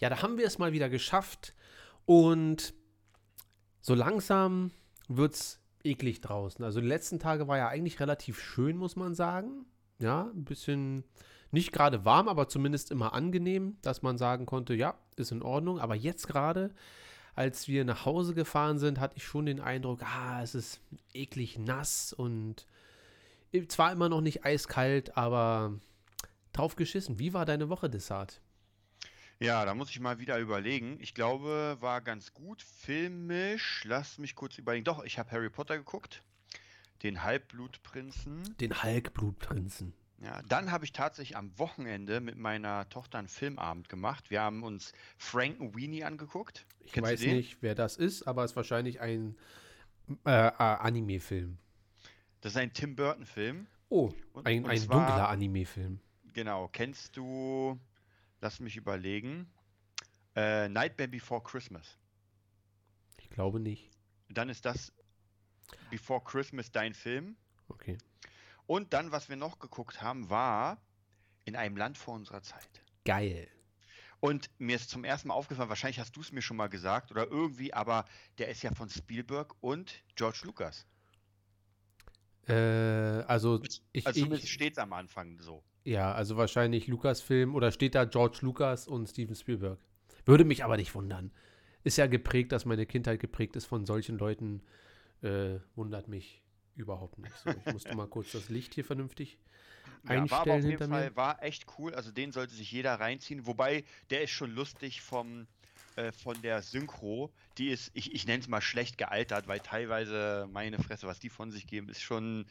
Ja, da haben wir es mal wieder geschafft und so langsam wird es eklig draußen. Also die letzten Tage war ja eigentlich relativ schön, muss man sagen. Ja, ein bisschen nicht gerade warm, aber zumindest immer angenehm, dass man sagen konnte, ja, ist in Ordnung. Aber jetzt gerade, als wir nach Hause gefahren sind, hatte ich schon den Eindruck, ah, es ist eklig nass und zwar immer noch nicht eiskalt, aber drauf geschissen. Wie war deine Woche, Dessart? Ja, da muss ich mal wieder überlegen. Ich glaube, war ganz gut. Filmisch, lass mich kurz überlegen. Doch, ich habe Harry Potter geguckt. Den Halbblutprinzen. Den Halbblutprinzen. Ja, dann habe ich tatsächlich am Wochenende mit meiner Tochter einen Filmabend gemacht. Wir haben uns Frank Weenie angeguckt. Ich Kennst weiß nicht, wer das ist, aber es ist wahrscheinlich ein äh, äh, Anime-Film. Das ist ein Tim Burton-Film. Oh, und, ein, und ein dunkler Anime-Film. Genau. Kennst du Lass mich überlegen. Äh, Nightmare Before Christmas. Ich glaube nicht. Dann ist das Before Christmas dein Film. Okay. Und dann, was wir noch geguckt haben, war in einem Land vor unserer Zeit. Geil. Und mir ist zum ersten Mal aufgefallen, wahrscheinlich hast du es mir schon mal gesagt oder irgendwie, aber der ist ja von Spielberg und George Lucas. Äh, also, ich, also zumindest steht es am Anfang so. Ja, also wahrscheinlich Lucasfilm oder steht da George Lucas und Steven Spielberg. Würde mich aber nicht wundern. Ist ja geprägt, dass meine Kindheit geprägt ist von solchen Leuten. Äh, wundert mich überhaupt nicht. So, ich musste mal kurz das Licht hier vernünftig ja, einstellen war aber auf jeden Fall, War echt cool. Also den sollte sich jeder reinziehen. Wobei, der ist schon lustig vom, äh, von der Synchro. Die ist, ich, ich nenne es mal schlecht gealtert, weil teilweise meine Fresse, was die von sich geben, ist schon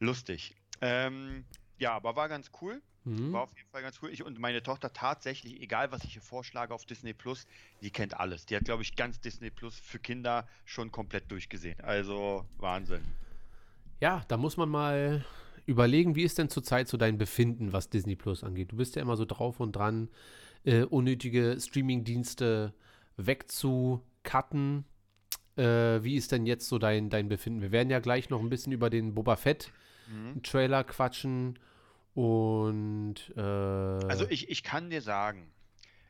lustig. Ähm, ja, aber war ganz cool. Mhm. War auf jeden Fall ganz cool. Ich und meine Tochter tatsächlich, egal was ich hier vorschlage auf Disney Plus, die kennt alles. Die hat, glaube ich, ganz Disney Plus für Kinder schon komplett durchgesehen. Also Wahnsinn. Ja, da muss man mal überlegen, wie ist denn zurzeit so dein Befinden, was Disney Plus angeht? Du bist ja immer so drauf und dran, äh, unnötige Streaming-Dienste wegzucutten. Äh, wie ist denn jetzt so dein, dein Befinden? Wir werden ja gleich noch ein bisschen über den Boba Fett mhm. Trailer quatschen. Und äh, also ich, ich kann dir sagen,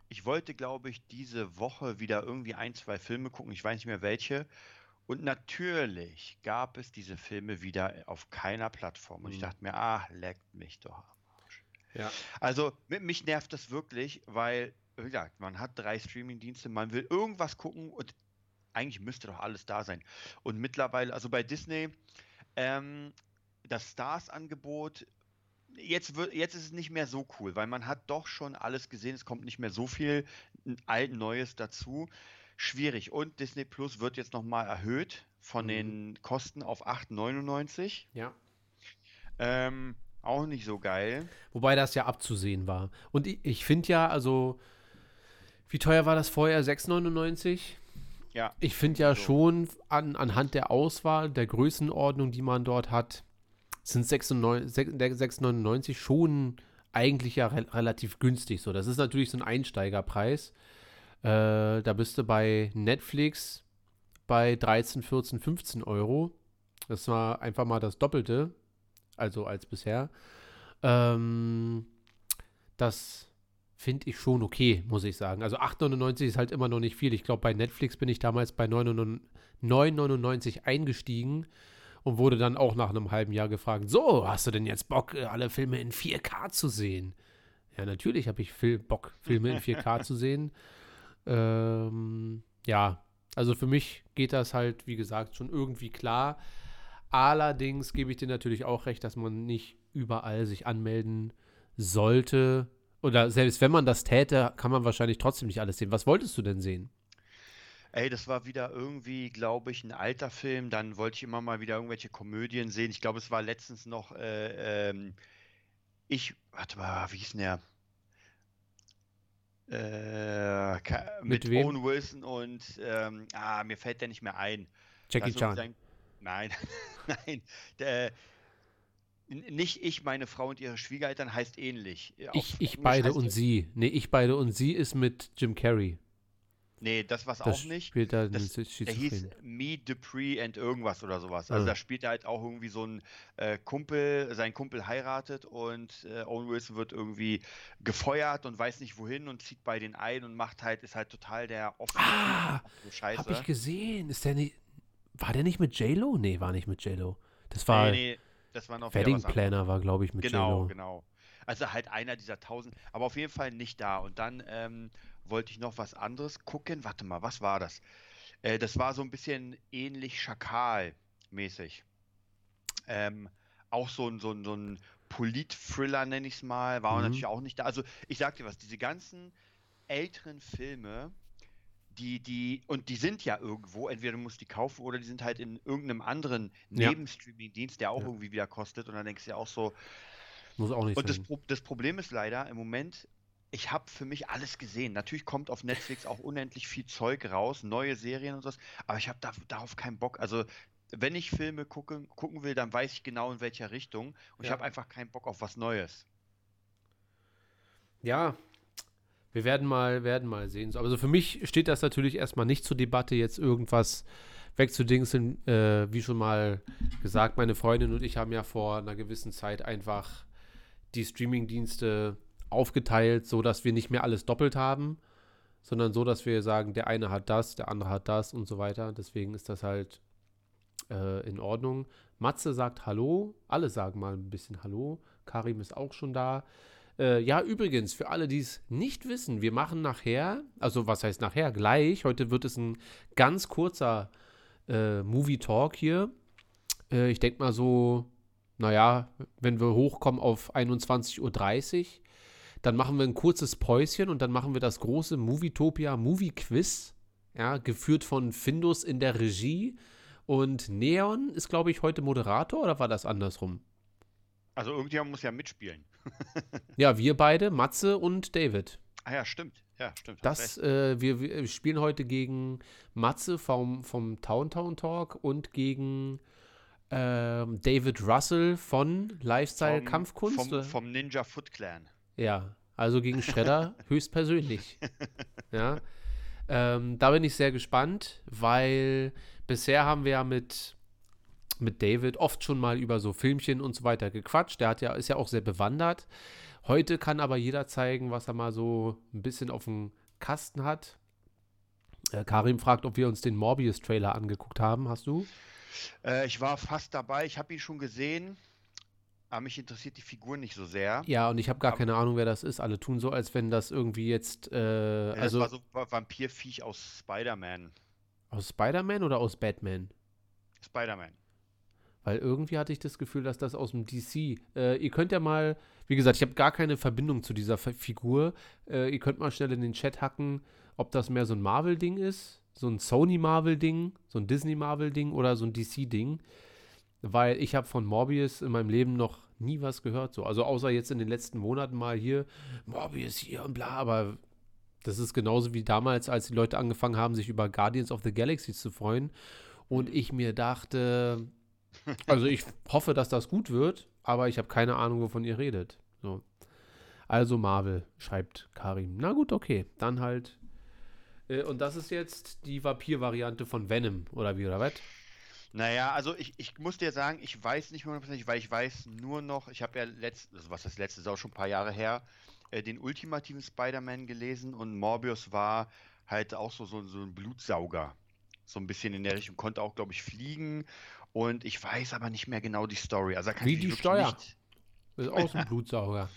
ich wollte, glaube ich, diese Woche wieder irgendwie ein, zwei Filme gucken, ich weiß nicht mehr welche. Und natürlich gab es diese Filme wieder auf keiner Plattform. Und mhm. ich dachte mir, ah, leckt mich doch Arsch. Ja. Also mich nervt das wirklich, weil, wie gesagt, man hat drei Streaming-Dienste, man will irgendwas gucken und eigentlich müsste doch alles da sein. Und mittlerweile, also bei Disney, ähm, das Stars-Angebot, jetzt, jetzt ist es nicht mehr so cool, weil man hat doch schon alles gesehen, es kommt nicht mehr so viel alt Neues dazu. Schwierig. Und Disney Plus wird jetzt nochmal erhöht von mhm. den Kosten auf 8,99. Ja. Ähm, auch nicht so geil. Wobei das ja abzusehen war. Und ich, ich finde ja, also, wie teuer war das vorher? 6,99? Ja. Ich finde ja so. schon an, anhand der Auswahl, der Größenordnung, die man dort hat, sind 6,99 schon eigentlich ja re relativ günstig. So, das ist natürlich so ein Einsteigerpreis. Äh, da bist du bei Netflix bei 13, 14, 15 Euro. Das war einfach mal das Doppelte, also als bisher. Ähm, das finde ich schon okay, muss ich sagen. Also 8,99 ist halt immer noch nicht viel. Ich glaube, bei Netflix bin ich damals bei 9,99 eingestiegen und wurde dann auch nach einem halben Jahr gefragt, so, hast du denn jetzt Bock, äh, alle Filme in 4K zu sehen? Ja, natürlich habe ich Fil Bock, Filme in 4K zu sehen. Ähm, ja, also für mich geht das halt, wie gesagt, schon irgendwie klar. Allerdings gebe ich dir natürlich auch recht, dass man nicht überall sich anmelden sollte. Oder selbst wenn man das täte, kann man wahrscheinlich trotzdem nicht alles sehen. Was wolltest du denn sehen? Ey, das war wieder irgendwie, glaube ich, ein alter Film. Dann wollte ich immer mal wieder irgendwelche Komödien sehen. Ich glaube, es war letztens noch, äh, ähm, ich, warte mal, wie hieß denn der? Äh, mit, mit Owen Wilson und, ähm, ah, mir fällt der nicht mehr ein. Jackie also, Chan. Sein, nein, nein. Der, nicht ich, meine Frau und ihre Schwiegereltern heißt ähnlich. ich, ich beide und sie. Nee, ich beide und sie ist mit Jim Carrey. Nee, das war's Das auch nicht. spielt er Das, der hieß. Me, Dupree and irgendwas oder sowas. Also Ah. da spielt er halt auch irgendwie so ein äh, Kumpel, sein Kumpel heiratet und äh, Owen Wilson wird irgendwie gefeuert und weiß nicht wohin und zieht bei den ein und macht halt, ist halt total der offene Ah, so Hab Scheiße. ich gesehen. Ist der nicht. War der nicht mit J-Lo? Nee, war nicht mit J-Lo. Das war. nee, nee, das war noch Wedding. Planner war, glaube ich, mit Genau, J-Lo. genau. Also halt einer dieser tausend, aber auf jeden Fall nicht da. Und dann ähm, wollte ich noch was anderes gucken. Warte mal, was war das? Äh, das war so ein bisschen ähnlich Schakal-mäßig. Ähm, auch so ein, so ein, so ein Polit-Thriller, nenne ich es mal, war Mhm. natürlich auch nicht da. Also ich sag dir was, diese ganzen älteren Filme, die, die, und die sind ja irgendwo, entweder du musst die kaufen oder die sind halt in irgendeinem anderen Ja. Nebenstreaming-Dienst, der auch Ja. irgendwie wieder kostet. Und dann denkst du ja auch so, Muss auch nicht und das. Pro das Problem ist leider im Moment, ich habe für mich alles gesehen. Natürlich kommt auf Netflix auch unendlich viel Zeug raus, neue Serien und sowas, aber ich habe da, darauf keinen Bock. Also, wenn ich Filme gucken, gucken will, dann weiß ich genau in welcher Richtung und ich Ja. habe einfach keinen Bock auf was Neues. Ja, wir werden mal, werden mal sehen. So, Also für mich steht das natürlich erstmal nicht zur Debatte, jetzt irgendwas wegzudingseln. Äh, wie schon mal gesagt, meine Freundin und ich haben ja vor einer gewissen Zeit einfach die Streamingdienste aufgeteilt, so dass wir nicht mehr alles doppelt haben, sondern so, dass wir sagen, der eine hat das, der andere hat das und so weiter. Deswegen ist das halt äh, in Ordnung. Matze sagt Hallo, alle sagen mal ein bisschen Hallo. Karim ist auch schon da. Äh, ja, übrigens, für alle, die es nicht wissen, wir machen nachher, also was heißt nachher, gleich, heute wird es ein ganz kurzer äh, Movie-Talk hier. Äh, ich denke mal so, naja, wenn wir hochkommen auf 21.30 Uhr, dann machen wir ein kurzes Päuschen und dann machen wir das große Movietopia Movie Quiz, ja, geführt von Findus in der Regie. Und Neon ist, glaube ich, heute Moderator oder war das andersrum? Also, irgendjemand muss ja mitspielen. Ja, wir beide, Matze und David. Ah ja, stimmt. Ja, stimmt. Das, äh, wir, wir spielen heute gegen Matze vom, vom Town Town Talk und gegen ähm, David Russell von Lifestyle Vom- Kampfkunst. Vom, oder? vom Ninja Foot Clan. Ja, also gegen Shredder höchstpersönlich. Ja. Ähm, da bin ich sehr gespannt, weil bisher haben wir ja mit, mit David oft schon mal über so Filmchen und so weiter gequatscht. Der hat ja, ist ja auch sehr bewandert. Heute kann aber jeder zeigen, was er mal so ein bisschen auf dem Kasten hat. Äh, Karim fragt, ob wir uns den Morbius-Trailer angeguckt haben. Hast du? Äh, ich war fast dabei, ich habe ihn schon gesehen, aber mich interessiert die Figur nicht so sehr. Ja, und ich habe gar Aber- keine Ahnung, wer das ist. Alle tun so, als wenn das irgendwie jetzt, äh, Ja, das also war so ein Vampirviech aus Spider-Man. aus Spider-Man oder aus Batman? Spider-Man. Weil irgendwie hatte ich das Gefühl, dass das aus dem DC. Äh, ihr könnt ja mal, wie gesagt, ich habe gar keine Verbindung zu dieser F Figur. Äh, ihr könnt mal schnell in den Chat hacken, ob das mehr so ein Marvel-Ding ist, so ein Sony-Marvel-Ding, so ein Disney-Marvel-Ding oder so ein DC-Ding. Weil ich habe von Morbius in meinem Leben noch nie was gehört. So. Also außer jetzt in den letzten Monaten mal hier, Morbius hier und bla, aber das ist genauso wie damals, als die Leute angefangen haben, sich über Guardians of the Galaxy zu freuen. Und ich mir dachte, also ich hoffe, dass das gut wird, aber ich habe keine Ahnung, wovon ihr redet. So. Also Marvel, schreibt Karim. Na gut, okay, dann halt. Äh, und das ist jetzt die Vampir-Variante von Venom, oder wie, oder was? Naja, also ich, ich muss dir sagen, ich weiß nicht hundertprozentig, weil ich weiß nur noch, ich habe ja letzt, also was das letzte ist auch schon ein paar Jahre her, äh, den ultimativen Spider-Man gelesen und Morbius war halt auch so, so, so ein Blutsauger. So ein bisschen in der Richtung, konnte auch, glaube ich, fliegen und ich weiß aber nicht mehr genau die Story. Also Wie die Steuer. Nicht, Das ist auch so ein Blutsauger.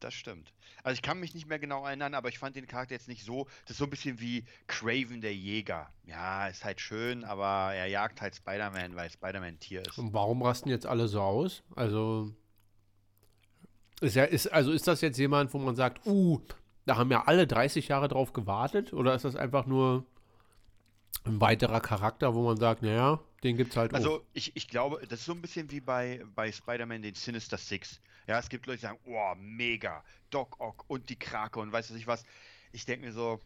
das stimmt. Also ich kann mich nicht mehr genau erinnern, aber ich fand den Charakter jetzt nicht so. Das ist so ein bisschen wie Craven der Jäger. Ja, ist halt schön, aber er jagt halt Spider-Man, weil Spider-Man ein Tier ist. Und warum rasten jetzt alle so aus? Also ist ja, ist, also ist das jetzt jemand, wo man sagt, uh, da haben ja alle 30 Jahre drauf gewartet? Oder ist das einfach nur ein weiterer Charakter, wo man sagt, naja, den gibt's halt auch. Also ich, ich glaube, das ist so ein bisschen wie bei, bei Spider-Man den Sinister Six. Ja, es gibt Leute, die sagen, oh, mega, Doc Ock und die Krake und weiß nicht was. Ich denke mir so,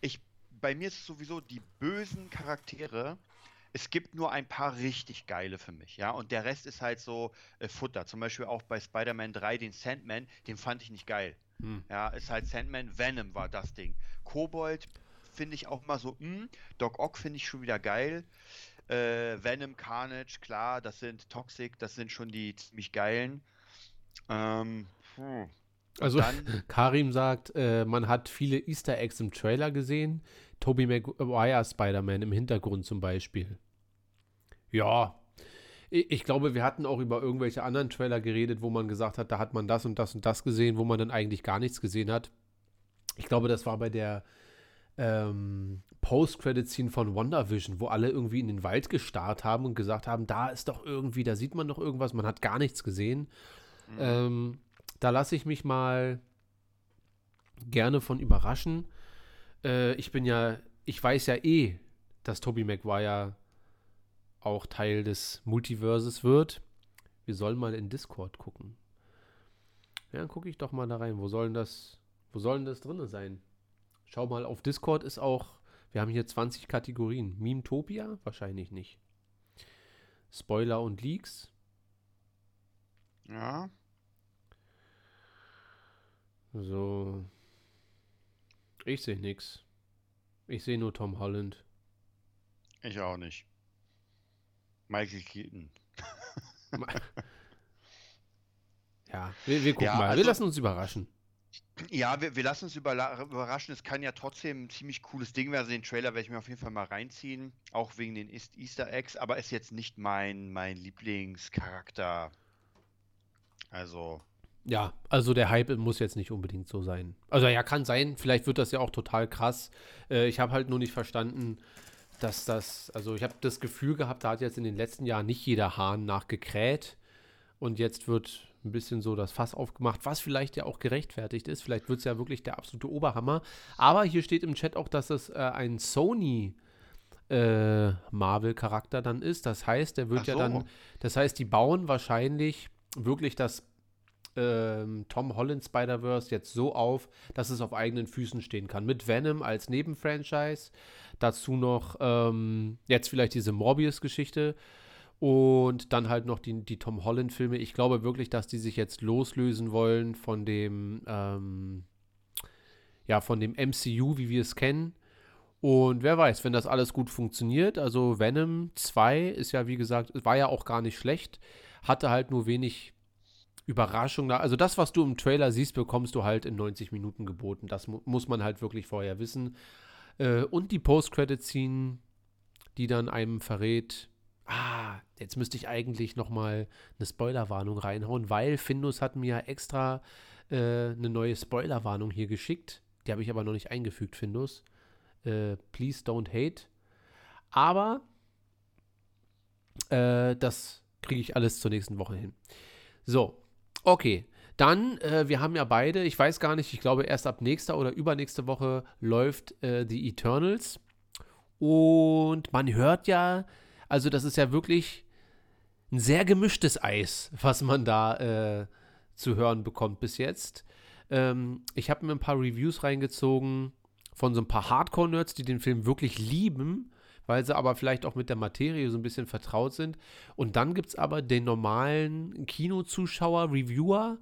ich, bei mir ist es sowieso die bösen Charaktere. Es gibt nur ein paar richtig geile für mich, ja, und der Rest ist halt so äh, Futter. Zum Beispiel auch bei Spider-Man 3, den Sandman, den fand ich nicht geil. Hm. Ja, ist halt Sandman, Venom war das Ding. Kobold finde ich auch mal so, mh, hm, Doc Ock finde ich schon wieder geil. Äh, Venom, Carnage, klar, das sind Toxic, das sind schon die ziemlich geilen. Ähm, also Karim sagt, äh, man hat viele Easter Eggs im Trailer gesehen. Tobey Maguire Spider-Man im Hintergrund zum Beispiel. Ja, ich, ich glaube, wir hatten auch über irgendwelche anderen Trailer geredet, wo man gesagt hat, da hat man das und das und das gesehen, wo man dann eigentlich gar nichts gesehen hat. Ich glaube, das war bei der ähm, Post-Credit-Scene von WandaVision, wo alle irgendwie in den Wald gestarrt haben und gesagt haben, da ist doch irgendwie, da sieht man doch irgendwas, man hat gar nichts gesehen. Mhm. Ähm, da lasse ich mich mal gerne von überraschen. Äh, ich bin ja, ich weiß ja eh, dass Tobey Maguire auch Teil des Multiverses wird. Wir sollen mal in Discord gucken. Ja, dann gucke ich doch mal da rein. Wo sollen das, wo sollen das drin sein? Schau mal, auf Discord ist auch, wir haben hier 20 Kategorien. Meme-Topia? Wahrscheinlich nicht. Spoiler und Leaks? Ja. So. Ich sehe nichts. Ich sehe nur Tom Holland. Ich auch nicht. Michael Keaton. ja, wir, wir gucken ja, mal. Also, wir lassen uns überraschen. Ja, wir, wir lassen uns überraschen. Es kann ja trotzdem ein ziemlich cooles Ding werden. Also den Trailer werde ich mir auf jeden Fall mal reinziehen. Auch wegen den Easter Eggs. Aber ist jetzt nicht mein, mein Lieblingscharakter. Also. Ja, also der Hype muss jetzt nicht unbedingt so sein. Also ja, kann sein. Vielleicht wird das ja auch total krass. Äh, ich habe halt nur nicht verstanden, dass das, also ich habe das Gefühl gehabt, da hat jetzt in den letzten Jahren nicht jeder Hahn nachgekräht und jetzt wird ein bisschen so das Fass aufgemacht, was vielleicht ja auch gerechtfertigt ist. Vielleicht wird es ja wirklich der absolute Oberhammer. Aber hier steht im Chat auch, dass es äh, ein Sony äh, Marvel-Charakter dann ist. Das heißt, der wird so. ja dann, das heißt, die bauen wahrscheinlich wirklich das ähm, Tom Holland Spider-Verse jetzt so auf, dass es auf eigenen Füßen stehen kann. Mit Venom als Nebenfranchise. Dazu noch ähm, jetzt vielleicht diese Morbius-Geschichte. Und dann halt noch die, die Tom Holland-Filme. Ich glaube wirklich, dass die sich jetzt loslösen wollen von dem, ähm, ja, von dem MCU, wie wir es kennen. Und wer weiß, wenn das alles gut funktioniert, also Venom 2 ist ja, wie gesagt, war ja auch gar nicht schlecht, hatte halt nur wenig Überraschung da. Also das, was du im Trailer siehst, bekommst du halt in 90 Minuten geboten. Das mu muss man halt wirklich vorher wissen. Äh, und die Post-Credit-Scene, die dann einem verrät, ah, jetzt müsste ich eigentlich noch mal eine Spoilerwarnung reinhauen, weil Findus hat mir extra äh, eine neue Spoilerwarnung hier geschickt. Die habe ich aber noch nicht eingefügt, Findus. Äh, please don't hate. Aber äh, das kriege ich alles zur nächsten Woche hin. So, Okay, dann, äh, wir haben ja beide, ich weiß gar nicht, ich glaube erst ab nächster oder übernächste Woche läuft äh, The Eternals. Und man hört ja, also das ist ja wirklich ein sehr gemischtes Eis, was man da äh, zu hören bekommt bis jetzt. Ähm, ich habe mir ein paar Reviews reingezogen von so ein paar Hardcore-Nerds, die den Film wirklich lieben weil sie aber vielleicht auch mit der Materie so ein bisschen vertraut sind. Und dann gibt es aber den normalen Kinozuschauer, Reviewer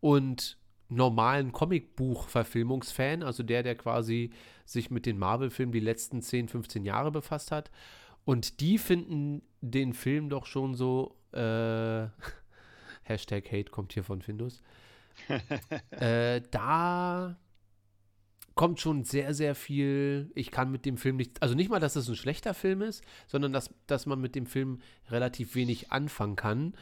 und normalen Comicbuch-Verfilmungsfan, also der, der quasi sich mit den Marvel-Filmen die letzten 10, 15 Jahre befasst hat. Und die finden den Film doch schon so, äh, Hashtag Hate kommt hier von Findus. äh, da kommt schon sehr, sehr viel. Ich kann mit dem Film nicht, also nicht mal, dass es ein schlechter Film ist, sondern dass, dass man mit dem Film relativ wenig anfangen kann.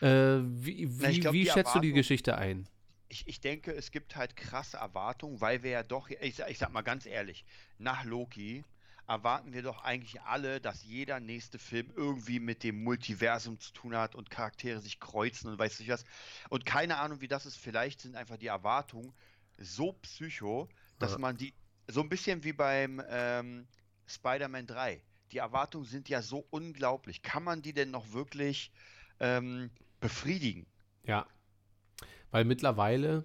Äh, wie wie, glaub, wie schätzt Erwartung, du die Geschichte ein? Ich, ich denke, es gibt halt krasse Erwartungen, weil wir ja doch, ich, ich sag mal ganz ehrlich, nach Loki erwarten wir doch eigentlich alle, dass jeder nächste Film irgendwie mit dem Multiversum zu tun hat und Charaktere sich kreuzen und weiß nicht was. Und keine Ahnung, wie das ist. Vielleicht sind einfach die Erwartungen so psycho, dass ja. man die, so ein bisschen wie beim ähm, Spider-Man 3, die Erwartungen sind ja so unglaublich. Kann man die denn noch wirklich ähm, befriedigen? Ja, weil mittlerweile,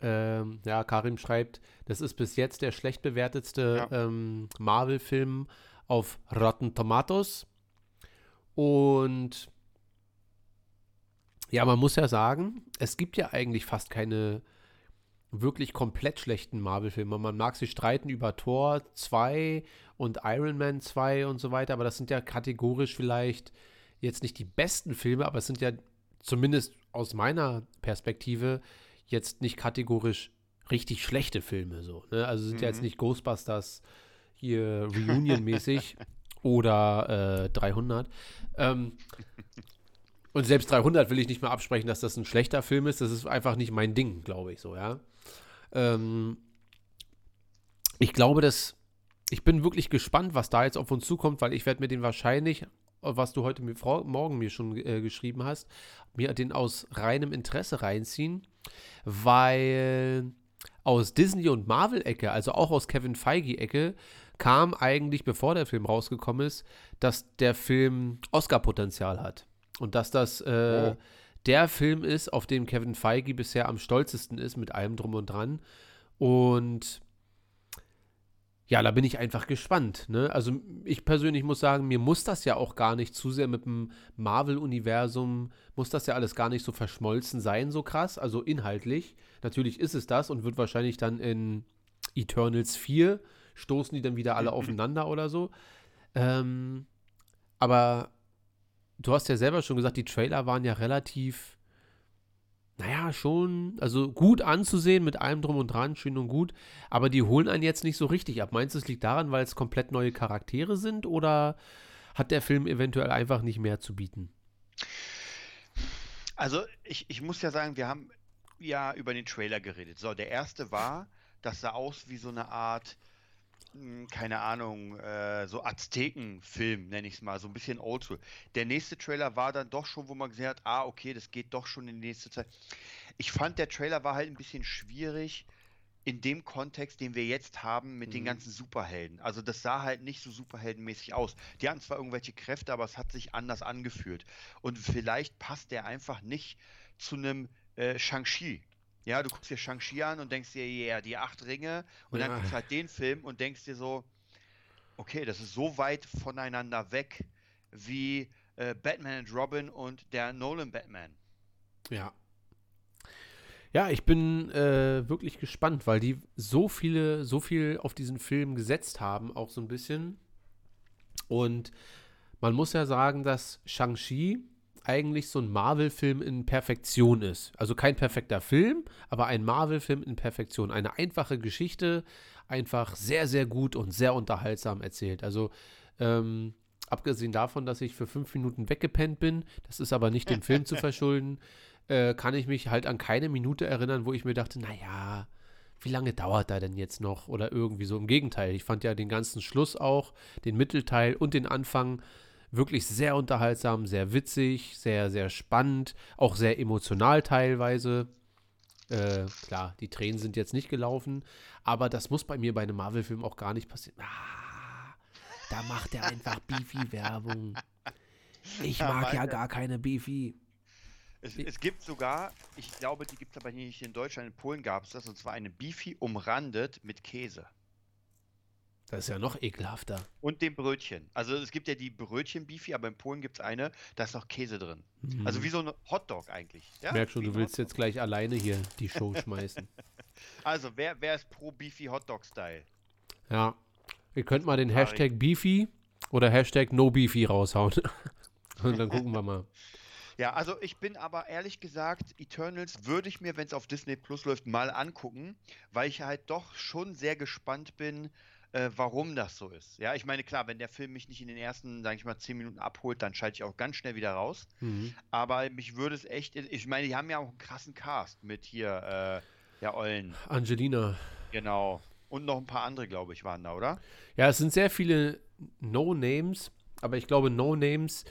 ähm, ja, Karim schreibt, das ist bis jetzt der schlecht bewertetste ja. ähm, Marvel-Film auf Rotten Tomatoes. Und ja, man muss ja sagen, es gibt ja eigentlich fast keine wirklich komplett schlechten Marvel-Filme. Man mag sich streiten über Thor 2 und Iron Man 2 und so weiter, aber das sind ja kategorisch vielleicht jetzt nicht die besten Filme, aber es sind ja zumindest aus meiner Perspektive jetzt nicht kategorisch richtig schlechte Filme so. Ne? Also sind mhm. ja jetzt mhm. nicht Ghostbusters hier Reunion-mäßig oder äh, 300. Ähm, und selbst 300 will ich nicht mehr absprechen, dass das ein schlechter Film ist. Das ist einfach nicht mein Ding, glaube ich so, ja. Ähm, ich glaube, dass ich bin wirklich gespannt, was da jetzt auf uns zukommt, weil ich werde mir den wahrscheinlich, was du heute mit, morgen mir schon äh, geschrieben hast, mir den aus reinem Interesse reinziehen, weil aus Disney- und Marvel-Ecke, also auch aus Kevin Feige-Ecke, kam eigentlich, bevor der Film rausgekommen ist, dass der Film Oscar-Potenzial hat. Und dass das äh, oh. der Film ist, auf dem Kevin Feige bisher am stolzesten ist, mit allem drum und dran. Und ja, da bin ich einfach gespannt. Ne? Also ich persönlich muss sagen, mir muss das ja auch gar nicht zu sehr mit dem Marvel-Universum, muss das ja alles gar nicht so verschmolzen sein, so krass, also inhaltlich. Natürlich ist es das und wird wahrscheinlich dann in Eternals 4 stoßen die dann wieder alle aufeinander oder so. Ähm, aber du hast ja selber schon gesagt, die Trailer waren ja relativ naja, schon, also gut anzusehen mit allem drum und dran, schön und gut, aber die holen einen jetzt nicht so richtig ab. Meinst du, es liegt daran, weil es komplett neue Charaktere sind oder hat der Film eventuell einfach nicht mehr zu bieten? Also, ich, ich muss ja sagen, wir haben ja über den Trailer geredet. So, der erste war, das sah aus wie so eine Art keine Ahnung, äh, so Azteken-Film, nenne ich es mal, so ein bisschen oldschool. Der nächste Trailer war dann doch schon, wo man gesehen hat, ah, okay, das geht doch schon in die nächste Zeit. Ich fand, der Trailer war halt ein bisschen schwierig in dem Kontext, den wir jetzt haben mit mhm. den ganzen Superhelden. Also das sah halt nicht so superheldenmäßig aus. Die hatten zwar irgendwelche Kräfte, aber es hat sich anders angefühlt. Und vielleicht passt der einfach nicht zu einem äh, Shang-Chi. Ja, du guckst dir Shang-Chi an und denkst dir, ja, yeah, die acht Ringe. Und ja. dann guckst du halt den Film und denkst dir so, okay, das ist so weit voneinander weg wie äh, Batman and Robin und der Nolan Batman. Ja. Ja, ich bin äh, wirklich gespannt, weil die so viele, so viel auf diesen Film gesetzt haben, auch so ein bisschen. Und man muss ja sagen, dass Shang-Chi eigentlich so ein Marvel-Film in Perfektion ist. Also kein perfekter Film, aber ein Marvel-Film in Perfektion. Eine einfache Geschichte, einfach sehr, sehr gut und sehr unterhaltsam erzählt. Also ähm, abgesehen davon, dass ich für fünf Minuten weggepennt bin, das ist aber nicht dem Film zu verschulden, äh, kann ich mich halt an keine Minute erinnern, wo ich mir dachte, naja, wie lange dauert da denn jetzt noch? Oder irgendwie so. Im Gegenteil, ich fand ja den ganzen Schluss auch, den Mittelteil und den Anfang wirklich sehr unterhaltsam, sehr witzig, sehr, sehr spannend, auch sehr emotional teilweise. Äh, klar, die Tränen sind jetzt nicht gelaufen, aber das muss bei mir bei einem Marvel-Film auch gar nicht passieren. Ah, da macht er einfach Beefy-Werbung. Ich mag ja, gar keine Beefy. Es, es, gibt sogar, ich glaube, die gibt es aber nicht in Deutschland, in Polen gab es das, und zwar eine Beefy umrandet mit Käse. Das ist ja noch ekelhafter. Und dem Brötchen. Also es gibt ja die Brötchen-Beefy, aber in Polen gibt es eine, da ist noch Käse drin. Mhm. Also wie so ein Hotdog eigentlich. Ja? Merk schon, du willst jetzt gleich alleine hier die Show schmeißen. Also, wer, wer ist pro Beefy Hotdog-Style? Ja. Ihr könnt mal den Hashtag Beefy oder Hashtag No Beefy raushauen. Und dann gucken wir mal. Ja, also ich bin aber ehrlich gesagt, Eternals würde ich mir, wenn es auf Disney Plus läuft, mal angucken, weil ich halt doch schon sehr gespannt bin, äh, warum das so ist. Ja, ich meine, klar, wenn der Film mich nicht in den ersten, sage ich mal, zehn Minuten abholt, dann schalte ich auch ganz schnell wieder raus. Mhm. Aber mich würde es echt, ich meine, die haben ja auch einen krassen Cast mit hier, äh, ja, Eulen. Angelina. Genau. Und noch ein paar andere, glaube ich, waren da, oder? Ja, es sind sehr viele No-Names, aber ich glaube No-Names,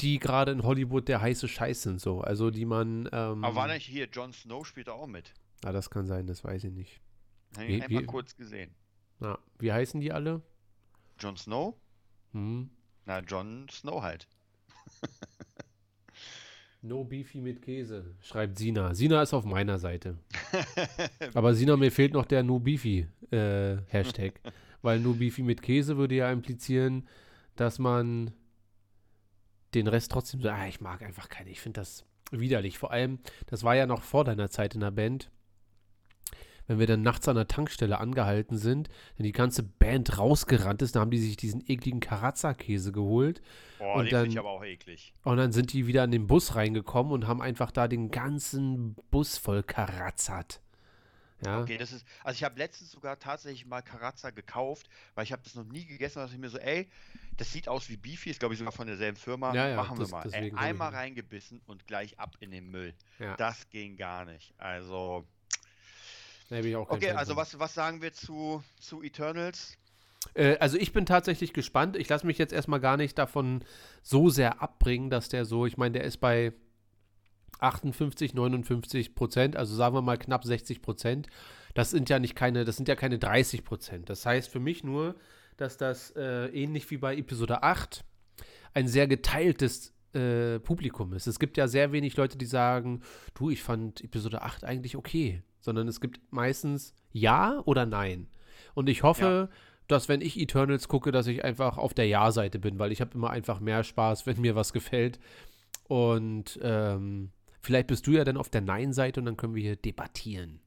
die gerade in Hollywood der heiße Scheiß sind, so. Also die man. Ähm, aber war nicht hier, Jon Snow spielt auch mit. Ah, das kann sein, das weiß ich nicht. Habe ich einmal kurz gesehen. Na, wie heißen die alle? Jon Snow? Hm. Na, Jon Snow halt. no Beefy mit Käse, schreibt Sina. Sina ist auf meiner Seite. Aber Sina, mir fehlt noch der No Beefy äh, Hashtag. Weil No Beefy mit Käse würde ja implizieren, dass man den Rest trotzdem so, ah, ich mag einfach keine. Ich finde das widerlich. Vor allem, das war ja noch vor deiner Zeit in der Band wenn wir dann nachts an der Tankstelle angehalten sind, dann die ganze Band rausgerannt ist, dann haben die sich diesen ekligen Karazza-Käse geholt. Boah, Und den dann- ich aber auch eklig. Und dann sind die wieder in den Bus reingekommen und haben einfach da den ganzen Bus voll karazzert. Ja, Okay, das ist, also ich habe letztens sogar tatsächlich mal Karazza gekauft, weil ich habe das noch nie gegessen, da dachte ich mir so, ey, das sieht aus wie Beefy, ist glaube ich sogar von derselben Firma, Ja, ja, machen das- wir mal. Ey, einmal reingebissen und gleich ab in den Müll. ja. Das ging gar nicht. Also, Kein okay, Fan also was, was sagen wir zu, zu Eternals? Äh, also ich bin tatsächlich gespannt. Ich lasse mich jetzt erstmal gar nicht davon so sehr abbringen, dass der so, ich meine, der ist bei 58, 59 Prozent, also sagen wir mal knapp 60 Prozent. Das sind ja nicht keine, das sind ja keine 30 Prozent. Das heißt für mich nur, dass das äh, ähnlich wie bei Episode 8 ein sehr geteiltes äh, Publikum ist. Es gibt ja sehr wenig Leute, die sagen, du, ich fand Episode 8 eigentlich okay, sondern es gibt meistens Ja oder Nein. Und ich hoffe, dass wenn ich Eternals gucke, dass ich einfach auf der Ja-Seite bin, weil ich habe immer einfach mehr Spaß, wenn mir was gefällt. Und ähm, vielleicht bist du ja dann auf der Nein-Seite und dann können wir hier debattieren.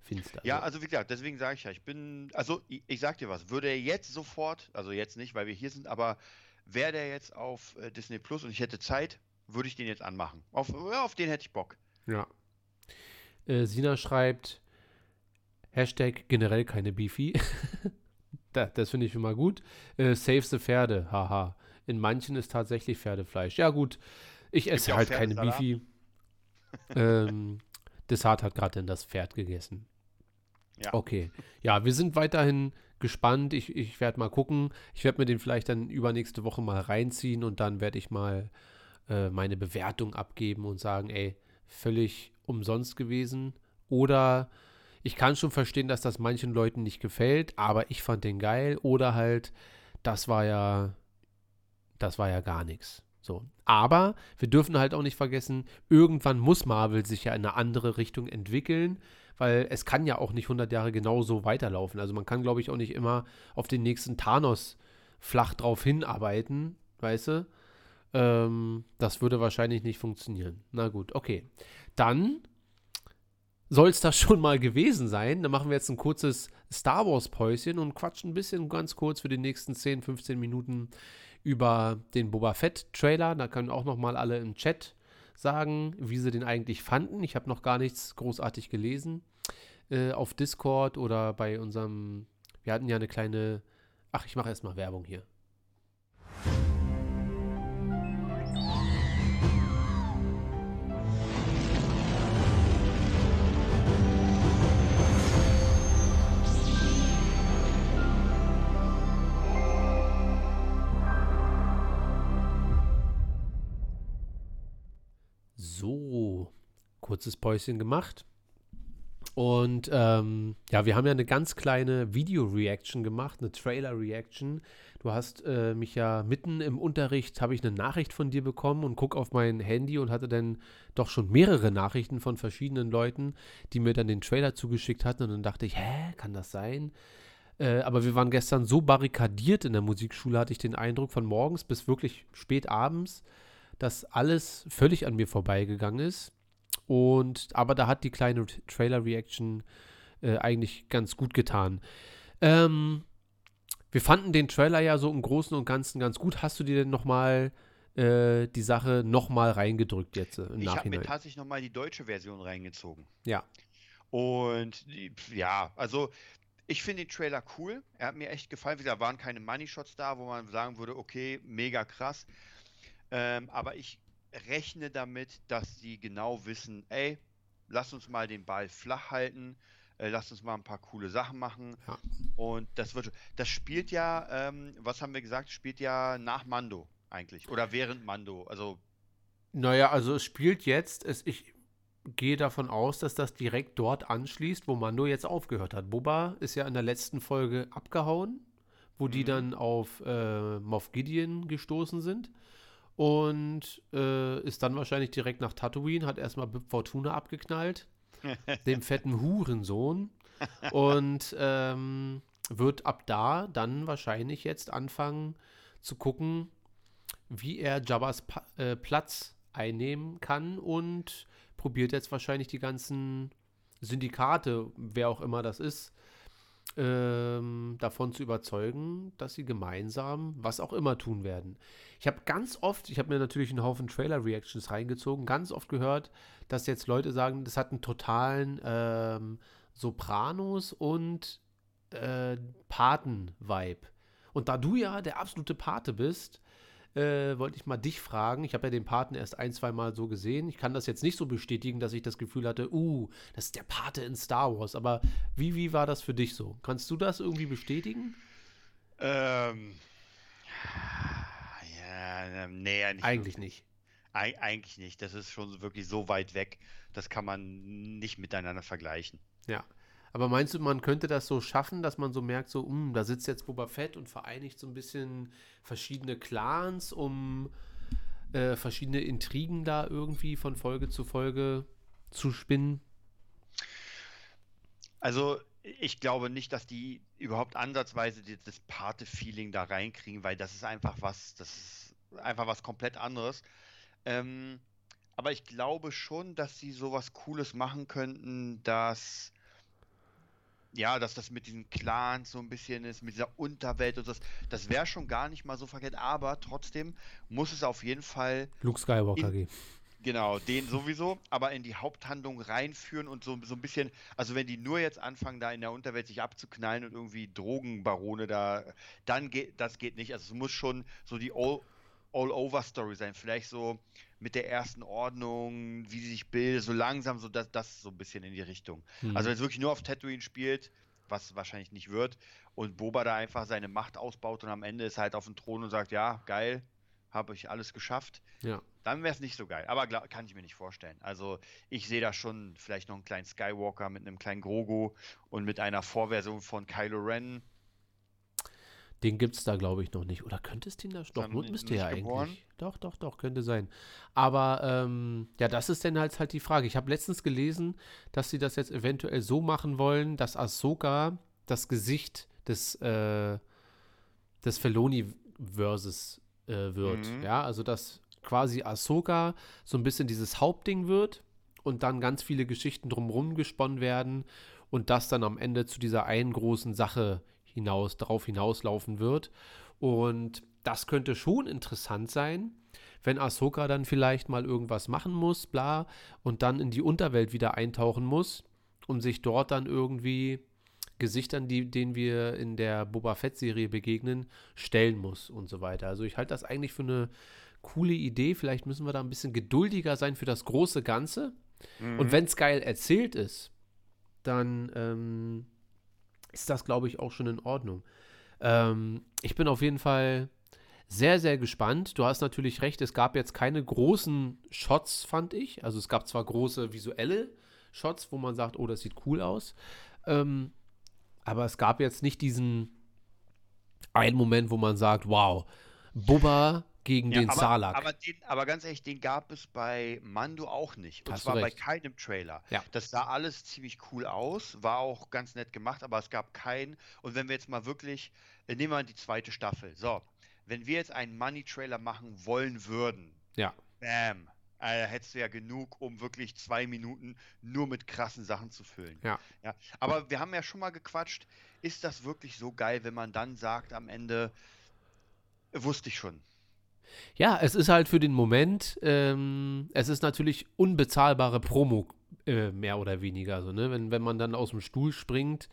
Findest du? Ja, Also, also wie gesagt, deswegen sage ich ja, ich bin, also ich, ich sag dir was, würde er jetzt sofort, also jetzt nicht, weil wir hier sind, aber wäre der jetzt auf äh, Disney Plus und ich hätte Zeit, würde ich den jetzt anmachen. Auf, ja, auf den hätte ich Bock. ja. Äh, Sina schreibt, Hashtag generell keine Beefy. da, das finde ich mal gut. Äh, save the Pferde, haha. In manchen ist tatsächlich Pferdefleisch. Ja gut, ich esse halt keine. Beefy. ähm, Desart hat gerade dann das Pferd gegessen. Ja. Okay. Ja, wir sind weiterhin gespannt. Ich, ich werde mal gucken. Ich werde mir den vielleicht dann übernächste Woche mal reinziehen und dann werde ich mal äh, meine Bewertung abgeben und sagen, ey, völlig umsonst gewesen. Oder ich kann schon verstehen, dass das manchen Leuten nicht gefällt, aber ich fand den geil. Oder halt, das war ja, das war ja gar nichts. So. Aber wir dürfen halt auch nicht vergessen, irgendwann muss Marvel sich ja in eine andere Richtung entwickeln, weil es kann ja auch nicht 100 Jahre genauso weiterlaufen. Also man kann, glaube ich, auch nicht immer auf den nächsten Thanos flach drauf hinarbeiten, weißt du? Ähm, das würde wahrscheinlich nicht funktionieren. Na gut, okay. Dann soll es das schon mal gewesen sein. Dann machen wir jetzt ein kurzes Star Wars-Päuschen und quatschen ein bisschen ganz kurz für die nächsten 10, 15 Minuten über den Boba Fett-Trailer. Da können auch noch mal alle im Chat sagen, wie sie den eigentlich fanden. Ich habe noch gar nichts großartig gelesen äh, auf Discord oder bei unserem. Wir hatten ja eine kleine. Ach, ich mache erstmal Werbung hier. Kurzes Päuschen gemacht. Und ähm, ja, wir haben ja eine ganz kleine Video-Reaction gemacht, eine Trailer-Reaction. Du hast äh, mich ja mitten im Unterricht, habe ich eine Nachricht von dir bekommen und guck auf mein Handy und hatte dann doch schon mehrere Nachrichten von verschiedenen Leuten, die mir dann den Trailer zugeschickt hatten. Und dann dachte ich, hä, kann das sein? Äh, aber wir waren gestern so barrikadiert in der Musikschule, hatte ich den Eindruck, von morgens bis wirklich spät abends, dass alles völlig an mir vorbeigegangen ist. Und aber da hat die kleine Trailer-Reaction äh, eigentlich ganz gut getan. Ähm, wir fanden den Trailer ja so im Großen und Ganzen ganz gut. Hast du dir denn nochmal äh, die Sache nochmal reingedrückt jetzt äh, im Ich habe mir Nachhinein? tatsächlich nochmal die deutsche Version reingezogen. Ja. Und ja, also ich finde den Trailer cool. Er hat mir echt gefallen. Wie gesagt, waren keine Money Shots da, wo man sagen würde, okay, mega krass. Ähm, aber ich rechne damit, dass sie genau wissen, ey, lass uns mal den Ball flach halten, äh, lass uns mal ein paar coole Sachen machen. Ja. Und das wird, das spielt ja, ähm, was haben wir gesagt, spielt ja nach Mando eigentlich oder während Mando. Also Naja, also es spielt jetzt, es, ich gehe davon aus, dass das direkt dort anschließt, wo Mando jetzt aufgehört hat. Boba ist ja in der letzten Folge abgehauen, wo die Mhm. dann auf äh, Moff Gideon gestoßen sind. Und äh, ist dann wahrscheinlich direkt nach Tatooine, hat erstmal Bib Fortuna abgeknallt, dem fetten Hurensohn. Und ähm, wird ab da dann wahrscheinlich jetzt anfangen zu gucken, wie er Jabba's pa äh, Platz einnehmen kann und probiert jetzt wahrscheinlich die ganzen Syndikate, wer auch immer das ist, ähm, davon zu überzeugen, dass sie gemeinsam was auch immer tun werden. Ich habe ganz oft, ich habe mir natürlich einen Haufen Trailer-Reactions reingezogen, ganz oft gehört, dass jetzt Leute sagen, das hat einen totalen ähm, Sopranos und äh, Paten-Vibe. Und da du ja der absolute Pate bist, äh, wollte ich mal dich fragen. Ich habe ja den Paten erst ein, zwei Mal so gesehen. Ich kann das jetzt nicht so bestätigen, dass ich das Gefühl hatte, uh, das ist der Pate in Star Wars. Aber wie, wie war das für dich so? Kannst du das irgendwie bestätigen? Ähm. Ja, ähm, nee, nicht Eigentlich nicht. Eig eigentlich nicht. Das ist schon wirklich so weit weg. Das kann man nicht miteinander vergleichen. Ja. Aber meinst du, man könnte das so schaffen, dass man so merkt, so, mh, hm, da sitzt jetzt Boba Fett und vereinigt so ein bisschen verschiedene Clans, um äh, verschiedene Intrigen da irgendwie von Folge zu Folge zu spinnen? Also, ich glaube nicht, dass die überhaupt ansatzweise das Pate-Feeling da reinkriegen, weil das ist einfach was, das ist einfach was komplett anderes. Ähm, aber ich glaube schon, dass sie sowas Cooles machen könnten, dass ja, dass das mit diesen Clans so ein bisschen ist, mit dieser Unterwelt und das, das wäre schon gar nicht mal so verkehrt, aber trotzdem muss es auf jeden Fall. Luke Skywalker in, gehen. Genau, den sowieso, aber in die Haupthandlung reinführen und so, so ein bisschen, also wenn die nur jetzt anfangen, da in der Unterwelt sich abzuknallen und irgendwie Drogenbarone da, dann geht, das geht nicht. Also es muss schon so die All-Over-Story sein. Vielleicht so mit der ersten Ordnung, wie sie sich bildet, so langsam, so das, das so ein bisschen in die Richtung. Mhm. Also wenn es wirklich nur auf Tatooine spielt, was wahrscheinlich nicht wird, und Boba da einfach seine Macht ausbaut und am Ende ist halt auf dem Thron und sagt, ja, geil, habe ich alles geschafft. Ja. Dann wäre es nicht so geil. Aber glaub, kann ich mir nicht vorstellen. Also ich sehe da schon vielleicht noch einen kleinen Skywalker mit einem kleinen Grogu und mit einer Vorversion von Kylo Ren den gibt es da, glaube ich, noch nicht. Oder könnte es den da? Doch, müsste ja geboren? eigentlich. Doch, doch, doch, könnte sein. Aber ähm, ja, das ist dann halt, halt die Frage. Ich habe letztens gelesen, dass sie das jetzt eventuell so machen wollen, dass Ahsoka das Gesicht des, äh, des Feloni-Verses äh, wird. Mhm. Ja, also dass quasi Ahsoka so ein bisschen dieses Hauptding wird und dann ganz viele Geschichten drumherum gesponnen werden und das dann am Ende zu dieser einen großen Sache hinaus, darauf hinauslaufen wird. Und das könnte schon interessant sein, wenn Ahsoka dann vielleicht mal irgendwas machen muss, bla, und dann in die Unterwelt wieder eintauchen muss und sich dort dann irgendwie Gesichtern, die, denen wir in der Boba Fett-Serie begegnen, stellen muss und so weiter. Also ich halte das eigentlich für eine coole Idee. Vielleicht müssen wir da ein bisschen geduldiger sein für das große Ganze. Mhm. Und wenn es geil erzählt ist, dann ähm, ist das, glaube ich, auch schon in Ordnung. Ähm, ich bin auf jeden Fall sehr, sehr gespannt. Du hast natürlich recht, es gab jetzt keine großen Shots, fand ich. Also es gab zwar große visuelle Shots, wo man sagt, oh, das sieht cool aus. Ähm, aber es gab jetzt nicht diesen einen Moment, wo man sagt, wow, Bubba gegen ja, den aber, Salak. Aber, den, aber, ganz ehrlich, den gab es bei Mando auch nicht. Und Hast zwar bei keinem Trailer. Ja. Das sah alles ziemlich cool aus, war auch ganz nett gemacht, aber es gab keinen. Und wenn wir jetzt mal wirklich, äh, nehmen wir mal die zweite Staffel. So, wenn wir jetzt einen Money-Trailer machen wollen würden, ja. bam, äh, hättest du ja genug, um wirklich zwei Minuten nur mit krassen Sachen zu füllen. Ja. ja. Aber wir haben ja schon mal gequatscht, ist das wirklich so geil, wenn man dann sagt am Ende, wusste ich schon. Ja, es ist halt für den Moment, ähm, es ist natürlich unbezahlbare Promo, äh, mehr oder weniger. Also, ne? wenn, wenn man dann aus dem Stuhl springt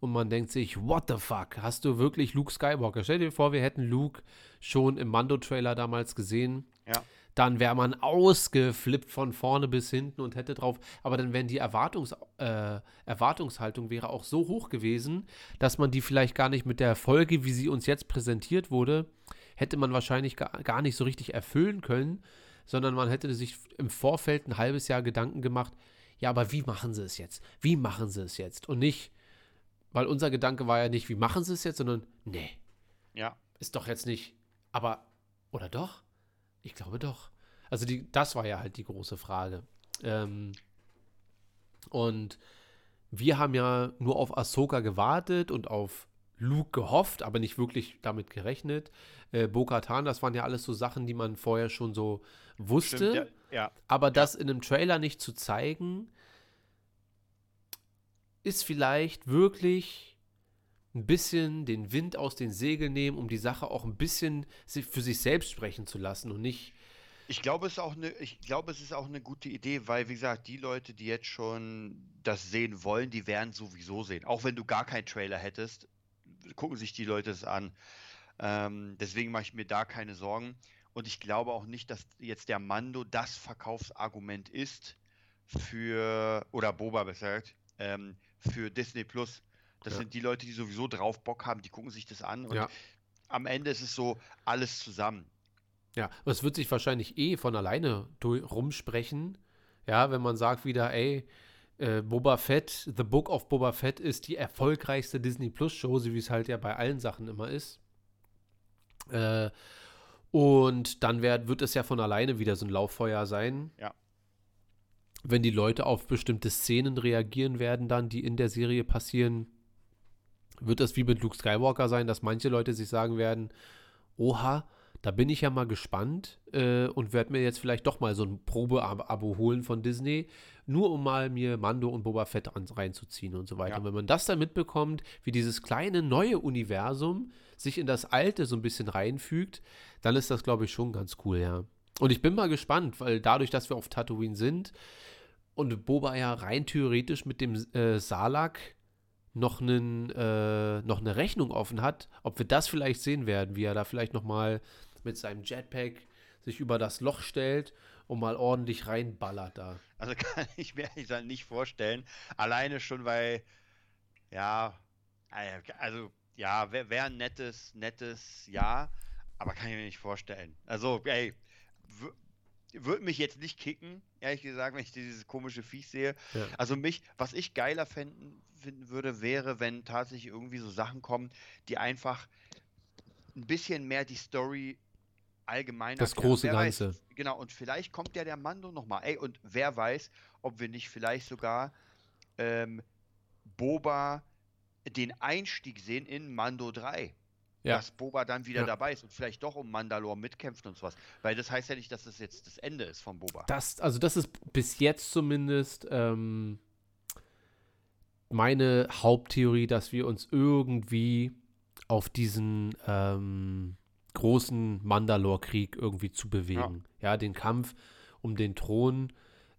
und man denkt sich, what the fuck, hast du wirklich Luke Skywalker? Stell dir vor, wir hätten Luke schon im Mando-Trailer damals gesehen. Ja. Dann wäre man ausgeflippt von vorne bis hinten und hätte drauf, aber dann wären die Erwartungs, äh, Erwartungshaltung wäre auch so hoch gewesen, dass man die vielleicht gar nicht mit der Folge, wie sie uns jetzt präsentiert wurde, hätte man wahrscheinlich gar, gar nicht so richtig erfüllen können, sondern man hätte sich im Vorfeld ein halbes Jahr Gedanken gemacht, ja, aber wie machen sie es jetzt? Wie machen sie es jetzt? Und nicht, weil unser Gedanke war ja nicht, wie machen sie es jetzt, sondern, nee. Ja. Ist doch jetzt nicht, aber, oder doch? Ich glaube doch. Also die, das war ja halt die große Frage. Ähm, und wir haben ja nur auf Ahsoka gewartet und auf Luke gehofft, aber nicht wirklich damit gerechnet. Äh, Bo-Katan, das waren ja alles so Sachen, die man vorher schon so wusste. Stimmt, ja, ja. Aber das in einem Trailer nicht zu zeigen, ist vielleicht wirklich ein bisschen den Wind aus den Segeln nehmen, um die Sache auch ein bisschen für sich selbst sprechen zu lassen und nicht. Ich glaube, es ist auch eine, ich glaube, es ist auch eine gute Idee, weil, wie gesagt, die Leute, die jetzt schon das sehen wollen, die werden sowieso sehen. Auch wenn du gar keinen Trailer hättest, gucken sich die Leute es an. Ähm, deswegen mache ich mir da keine Sorgen. Und ich glaube auch nicht, dass jetzt der Mando das Verkaufsargument ist für, oder Boba besser gesagt, ähm, für Disney Plus. Das ja. sind die Leute, die sowieso drauf Bock haben, die gucken sich das an und ja. am Ende ist es so alles zusammen. Ja, es wird sich wahrscheinlich eh von alleine rumsprechen. Ja, wenn man sagt wieder, ey, äh, Boba Fett, The Book of Boba Fett ist die erfolgreichste Disney Plus Show, so wie es halt ja bei allen Sachen immer ist. Äh, und dann werd, wird es ja von alleine wieder so ein Lauffeuer sein. Ja. Wenn die Leute auf bestimmte Szenen reagieren werden, dann, die in der Serie passieren, wird das wie mit Luke Skywalker sein, dass manche Leute sich sagen werden: Oha, da bin ich ja mal gespannt äh, und werde mir jetzt vielleicht doch mal so ein Probe-Abo holen von Disney, nur um mal mir Mando und Boba Fett reinzuziehen und so weiter. Ja. Und wenn man das dann mitbekommt, wie dieses kleine neue Universum sich in das alte so ein bisschen reinfügt, dann ist das, glaube ich, schon ganz cool, ja. Und ich bin mal gespannt, weil dadurch, dass wir auf Tatooine sind und Boba ja rein theoretisch mit dem äh, Salak noch, einen, äh, noch eine Rechnung offen hat, ob wir das vielleicht sehen werden, wie er da vielleicht noch mal mit seinem Jetpack sich über das Loch stellt und mal ordentlich reinballert da. Also kann ich mir dann nicht vorstellen. Alleine schon, weil, ja, also, ja, wäre wär ein nettes, nettes Ja, aber kann ich mir nicht vorstellen. Also, ey, würde mich jetzt nicht kicken, ehrlich gesagt, wenn ich dieses komische Viech sehe. Ja. Also mich, was ich geiler finden, finden würde, wäre, wenn tatsächlich irgendwie so Sachen kommen, die einfach ein bisschen mehr die Story allgemein. Das große Ganze. Weiß, genau, und vielleicht kommt ja der Mando nochmal. Ey, und wer weiß, ob wir nicht vielleicht sogar ähm, Boba den Einstieg sehen in Mando 3. Ja. Dass Boba dann wieder ja. dabei ist und vielleicht doch um Mandalore mitkämpft und sowas. Weil das heißt ja nicht, dass das jetzt das Ende ist von Boba. Das, also das ist bis jetzt zumindest ähm, meine Haupttheorie, dass wir uns irgendwie auf diesen ähm, großen Mandalore-Krieg irgendwie zu bewegen. Ja. ja. den Kampf um den Thron,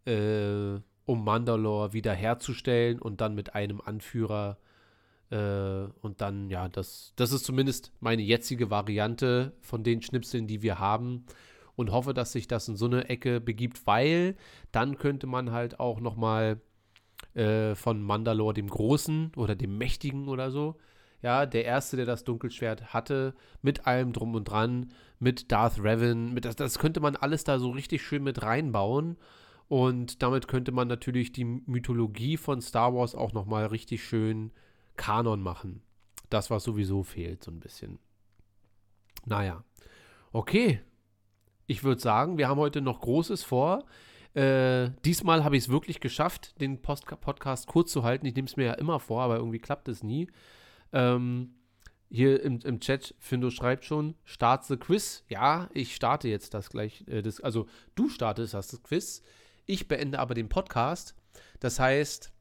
äh, um Mandalore wiederherzustellen und dann mit einem Anführer äh, und dann, ja, das, das ist zumindest meine jetzige Variante von den Schnipseln, die wir haben und hoffe, dass sich das in so eine Ecke begibt, weil dann könnte man halt auch noch mal äh, von Mandalore dem Großen oder dem Mächtigen oder so ja, der Erste, der das Dunkelschwert hatte, mit allem drum und dran, mit Darth Revan, mit das, das könnte man alles da so richtig schön mit reinbauen. Und damit könnte man natürlich die Mythologie von Star Wars auch nochmal richtig schön Kanon machen. Das, was sowieso fehlt, so ein bisschen. Naja. Okay. Ich würde sagen, wir haben heute noch Großes vor. Äh, diesmal habe ich es wirklich geschafft, den Post Podcast kurz zu halten. Ich nehme es mir ja immer vor, aber irgendwie klappt es nie. Ähm, hier im, im Chat, Findo schreibt schon, start the Quiz. Ja, ich starte jetzt das gleich. Äh, das, also du startest das Quiz. Ich beende aber den Podcast. Das heißt,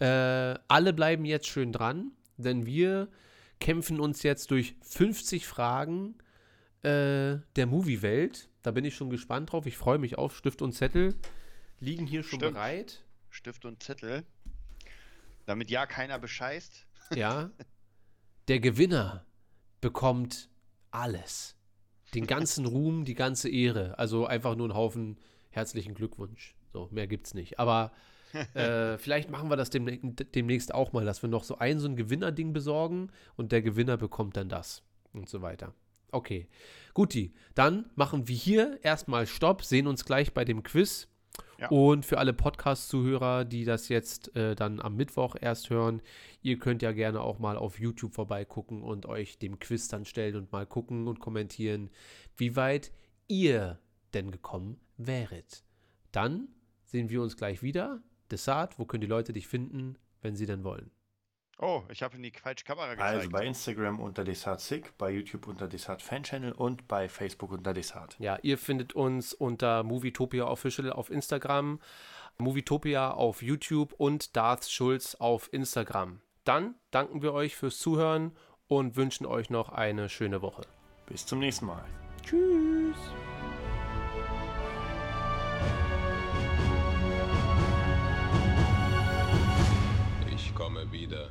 äh, alle bleiben jetzt schön dran, denn wir kämpfen uns jetzt durch 50 Fragen äh, der Movie-Welt. Da bin ich schon gespannt drauf. Ich freue mich auf. Stift und Zettel liegen hier schon Stimmt. bereit. Stift und Zettel. Damit ja keiner bescheißt. Ja. Der Gewinner bekommt alles. Den ganzen Ruhm, die ganze Ehre. Also einfach nur einen Haufen herzlichen Glückwunsch. So, mehr gibt's nicht. Aber äh, vielleicht machen wir das demnächst auch mal, dass wir noch so ein so ein Gewinnerding besorgen und der Gewinner bekommt dann das und so weiter. Okay, guti. Dann machen wir hier erstmal Stopp, sehen uns gleich bei dem Quiz. Ja. Und für alle Podcast-Zuhörer, die das jetzt äh, dann am Mittwoch erst hören, ihr könnt ja gerne auch mal auf YouTube vorbeigucken und euch dem Quiz dann stellen und mal gucken und kommentieren, wie weit ihr denn gekommen wäret. Dann sehen wir uns gleich wieder. Desart, wo können die Leute dich finden, wenn sie denn wollen? Oh, ich habe in die falsche Kamera also gezeigt. Also bei Instagram unter Desart Sick, bei YouTube unter Desart Fan Channel und bei Facebook unter Desart. Ja, ihr findet uns unter Movietopia Official auf Instagram, Movietopia auf YouTube und Darth Schulz auf Instagram. Dann danken wir euch fürs Zuhören und wünschen euch noch eine schöne Woche. Bis zum nächsten Mal. Tschüss. Ich komme wieder.